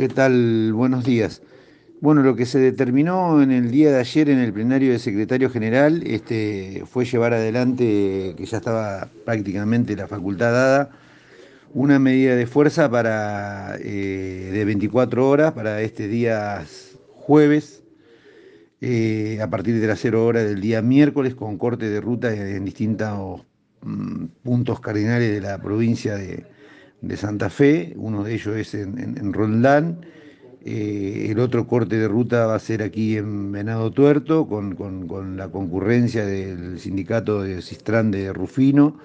¿Qué tal? Buenos días. Bueno, lo que se determinó en el día de ayer en el plenario del secretario general este, fue llevar adelante, que ya estaba prácticamente la facultad dada, una medida de fuerza para, eh, de 24 horas para este día jueves, eh, a partir de las 0 horas del día miércoles, con corte de ruta en distintos mm, puntos cardinales de la provincia de, de Santa Fe, uno de ellos es en, en, Roldán, eh, el otro corte de ruta va a ser aquí en Venado Tuerto, con, la concurrencia del sindicato de Cistrán de Rufino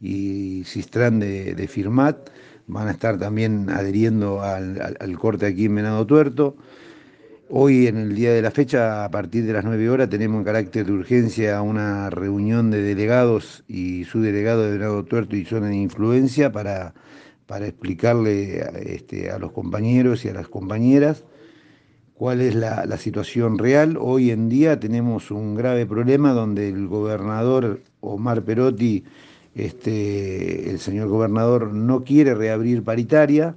y Cistrán de, Firmat, van a estar también adheriendo al, al, corte aquí en Venado Tuerto. Hoy, en el día de la fecha, a partir de las 9 horas, tenemos en carácter de urgencia una reunión de delegados y subdelegados de Venado Tuerto y zona de influencia para para explicarle este, a los compañeros y a las compañeras cuál es la, situación real. Hoy en día tenemos un grave problema donde el gobernador Omar Perotti, este, el señor gobernador, no quiere reabrir paritaria,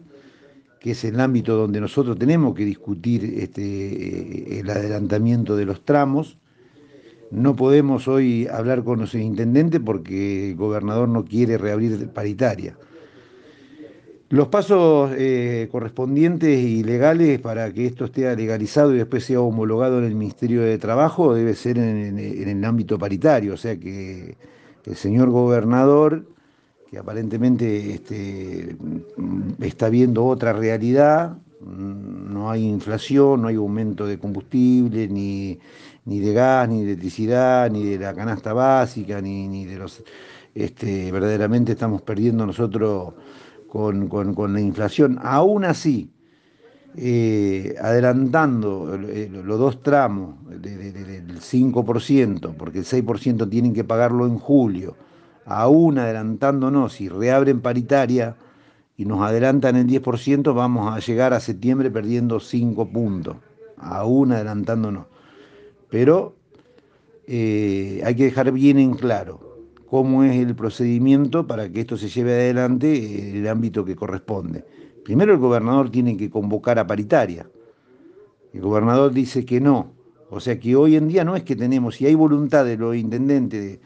que es el ámbito donde nosotros tenemos que discutir este, el adelantamiento de los tramos. No podemos hoy hablar con los intendentes porque el gobernador no quiere reabrir paritaria. Los pasos eh, correspondientes y legales para que esto esté legalizado y después sea homologado en el Ministerio de Trabajo debe ser en, el ámbito paritario, o sea que el señor gobernador, que aparentemente este, está viendo otra realidad, no hay inflación, no hay aumento de combustible, ni, de gas, ni de electricidad, ni de la canasta básica, ni, de los... Este, verdaderamente estamos perdiendo nosotros con, la inflación. Aún así, eh, adelantando eh, los dos tramos del 5%, porque el 6% tienen que pagarlo en julio, aún adelantándonos, y reabren paritaria y nos adelantan el 10%, vamos a llegar a septiembre perdiendo 5 puntos, aún adelantándonos. Pero eh, hay que dejar bien en claro, cómo es el procedimiento para que esto se lleve adelante en el ámbito que corresponde. Primero el gobernador tiene que convocar a paritaria. El gobernador dice que no. O sea que hoy en día no es que tenemos, si hay voluntad de los intendentes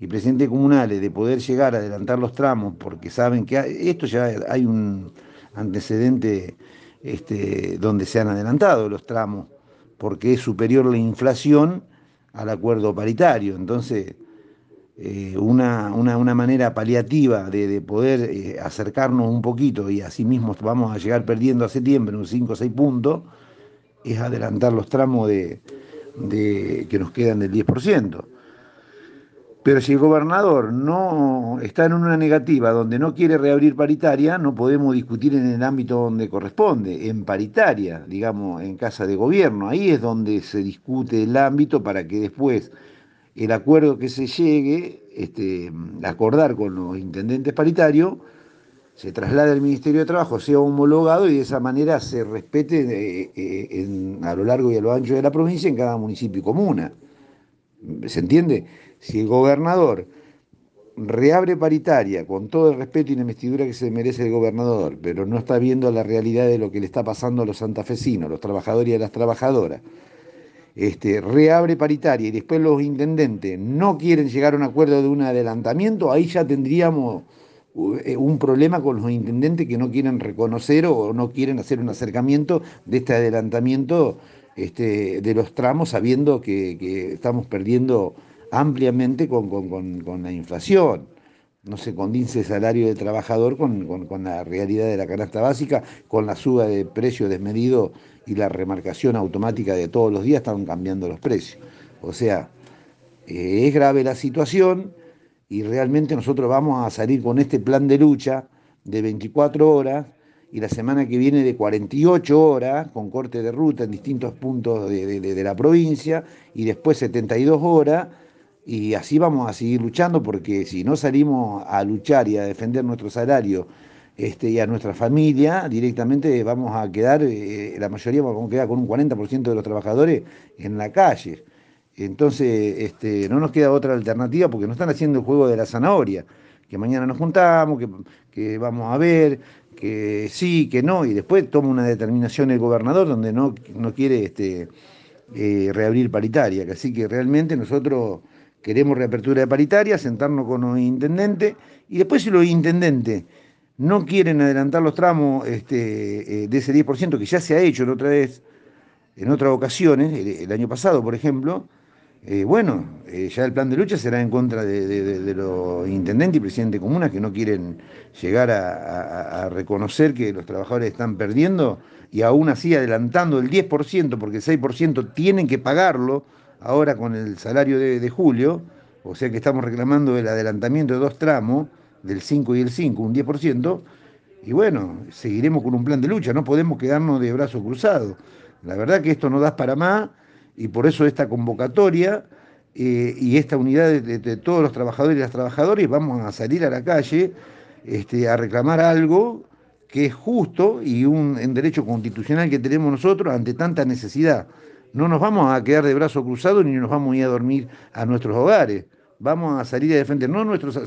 y presidentes comunales de poder llegar a adelantar los tramos, porque saben que esto ya hay un antecedente este, donde se han adelantado los tramos, porque es superior la inflación al acuerdo paritario. Entonces, eh, una, una, manera paliativa de, poder eh, acercarnos un poquito y así mismo vamos a llegar perdiendo a septiembre unos 5 o 6 puntos, es adelantar los tramos de, que nos quedan del 10%. Pero si el gobernador no está en una negativa donde no quiere reabrir paritaria, no podemos discutir en el ámbito donde corresponde, en paritaria, digamos, en casa de gobierno. Ahí es donde se discute el ámbito para que después el acuerdo que se llegue, este, acordar con los intendentes paritarios, se traslade al Ministerio de Trabajo, sea homologado y de esa manera se respete eh, eh, a lo largo y a lo ancho de la provincia en cada municipio y comuna. ¿Se entiende? Si el gobernador reabre paritaria con todo el respeto y la investidura que se merece el gobernador, pero no está viendo la realidad de lo que le está pasando a los santafesinos, los trabajadores y a las trabajadoras, este, reabre paritaria y después los intendentes no quieren llegar a un acuerdo de un adelantamiento, ahí ya tendríamos eh, un problema con los intendentes que no quieren reconocer o no quieren hacer un acercamiento de este adelantamiento este, de los tramos, sabiendo que, estamos perdiendo ampliamente con, la inflación. No se condice el salario del trabajador con, con la realidad de la canasta básica, con la suba de precio desmedido y la remarcación automática de todos los días están cambiando los precios. O sea, eh, es grave la situación y realmente nosotros vamos a salir con este plan de lucha de 24 horas y la semana que viene de 48 horas con corte de ruta en distintos puntos de, de la provincia y después 72 horas y así vamos a seguir luchando porque si no salimos a luchar y a defender nuestro salario este, y a nuestra familia, directamente vamos a quedar, eh, la mayoría vamos a quedar con un 40% de los trabajadores en la calle. Entonces, este, no nos queda otra alternativa porque nos están haciendo el juego de la zanahoria, que mañana nos juntamos, que, vamos a ver, que sí, que no, y después toma una determinación el gobernador donde no, no quiere este, eh, reabrir paritaria. Así que realmente nosotros queremos reapertura de paritaria, sentarnos con los intendentes, y después si los intendentes no quieren adelantar los tramos este, eh, de ese 10% que ya se ha hecho en otra vez, en otras ocasiones, el año pasado, por ejemplo, eh, bueno, eh, ya el plan de lucha será en contra de, los intendentes y presidentes de comunas que no quieren llegar a, reconocer que los trabajadores están perdiendo y aún así adelantando el 10%, porque el 6% tienen que pagarlo ahora con el salario de, julio, o sea que estamos reclamando el adelantamiento de dos tramos, del 5 y el 5, un 10%, y bueno, seguiremos con un plan de lucha, no podemos quedarnos de brazos cruzados. La verdad que esto no da para más y por eso esta convocatoria eh, y esta unidad de, todos los trabajadores y las trabajadoras vamos a salir a la calle este, a reclamar algo que es justo y un, derecho constitucional que tenemos nosotros ante tanta necesidad. No nos vamos a quedar de brazos cruzados ni nos vamos a ir a dormir a nuestros hogares. Vamos a salir a defender no nuestros,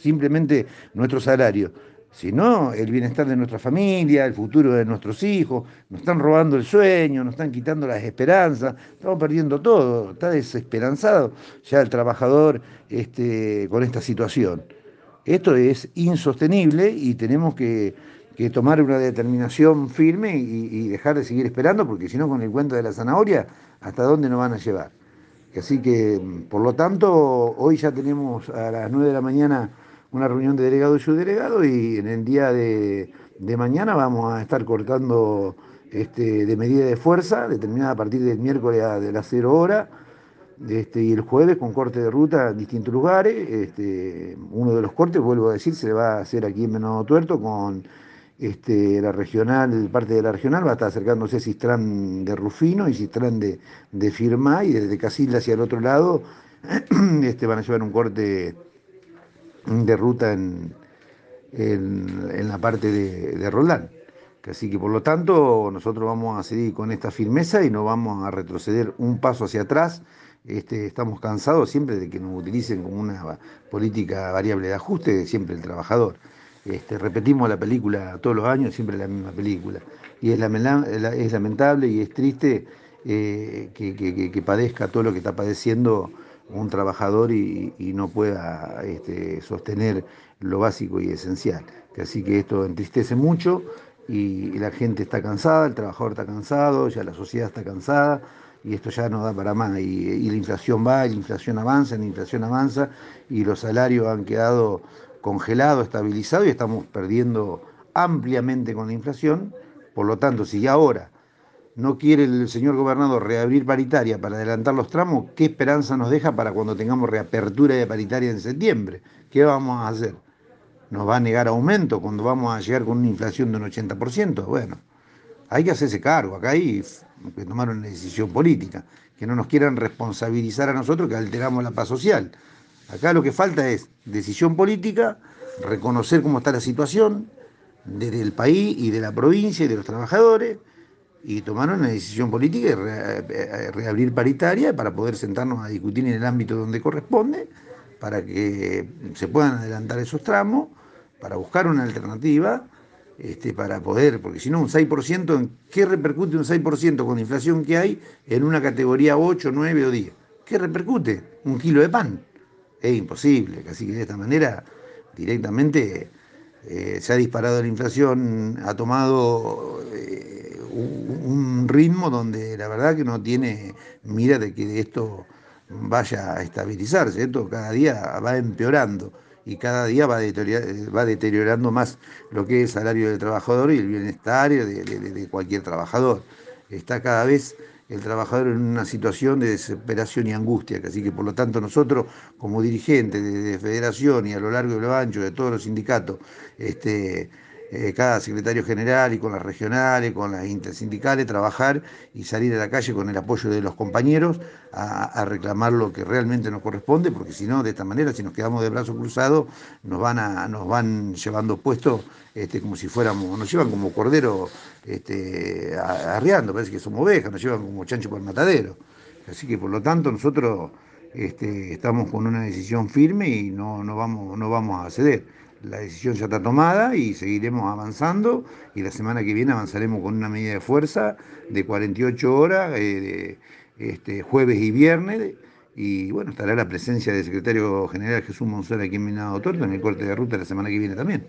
simplemente nuestro salario, sino el bienestar de nuestra familia, el futuro de nuestros hijos. Nos están robando el sueño, nos están quitando las esperanzas, estamos perdiendo todo, está desesperanzado ya el trabajador este, con esta situación. Esto es insostenible y tenemos que, tomar una determinación firme y, y, dejar de seguir esperando, porque si no, con el cuento de la zanahoria, ¿hasta dónde nos van a llevar? Así que, por lo tanto, hoy ya tenemos a las 9 de la mañana una reunión de delegados y subdelegados y en el día de, mañana vamos a estar cortando este, de medida de fuerza, determinada a partir del miércoles a de las 0 horas, este, y el jueves con corte de ruta en distintos lugares. Este, uno de los cortes, vuelvo a decir, se va a hacer aquí en Menado Tuerto con este, la regional, parte de la regional va a estar acercándose Cistrán de Rufino y Cistrán de, de Firmá y desde Casilda hacia el otro lado este, van a llevar un corte de ruta en, en, la parte de, de, Roldán. Así que por lo tanto nosotros vamos a seguir con esta firmeza y no vamos a retroceder un paso hacia atrás. Este, estamos cansados siempre de que nos utilicen como una política variable de ajuste, siempre el trabajador. Este, repetimos la película todos los años, siempre la misma película. Y es, lamentable y es triste eh, que, que, padezca todo lo que está padeciendo un trabajador y, no pueda este, sostener lo básico y esencial. Así que esto entristece mucho y, la gente está cansada, el trabajador está cansado, ya la sociedad está cansada y esto ya no da para más. Y, la inflación va, la inflación avanza, la inflación avanza y los salarios han quedado congelados, estabilizados y estamos perdiendo ampliamente con la inflación. Por lo tanto, si ahora no quiere el señor gobernador reabrir paritaria para adelantar los tramos, ¿qué esperanza nos deja para cuando tengamos reapertura de paritaria en septiembre? ¿Qué vamos a hacer? ¿Nos va a negar aumento cuando vamos a llegar con una inflación de un 80%? Bueno, hay que hacerse cargo. Acá hay que tomar una decisión política, que no nos quieran responsabilizar a nosotros que alteramos la paz social. Acá lo que falta es decisión política, reconocer cómo está la situación desde el país y de la provincia y de los trabajadores y tomaron una decisión política de eh, reabrir paritaria para poder sentarnos a discutir en el ámbito donde corresponde, para que se puedan adelantar esos tramos, para buscar una alternativa, este, para poder, porque si no, un 6%, ¿en qué repercute un 6% con la inflación que hay en una categoría 8, 9 o 10? ¿Qué repercute? Un kilo de pan. Es imposible, así que de esta manera directamente eh, se ha disparado la inflación, ha tomado... Eh, un ritmo donde la verdad que no tiene mira de que esto vaya a estabilizarse, esto cada día va empeorando y cada día va, va deteriorando más lo que es el salario del trabajador y el bienestar de, cualquier trabajador. Está cada vez el trabajador en una situación de desesperación y angustia, así que por lo tanto nosotros como dirigentes de, federación y a lo largo y lo ancho de todos los sindicatos, este, eh, cada secretario general y con las regionales, con las intersindicales, trabajar y salir a la calle con el apoyo de los compañeros a, reclamar lo que realmente nos corresponde, porque si no, de esta manera, si nos quedamos de brazos cruzados, nos van, a, nos van llevando puestos este, como si fuéramos, nos llevan como cordero este, arriando, parece que somos ovejas, nos llevan como chancho por el matadero. Así que por lo tanto nosotros este, estamos con una decisión firme y no, no, vamos, no vamos a ceder. La decisión ya está tomada y seguiremos avanzando y la semana que viene avanzaremos con una medida de fuerza de 48 horas, eh, este, jueves y viernes, y bueno, estará la presencia del secretario general Jesús Monzón aquí en Minado Torto en el corte de ruta la semana que viene también.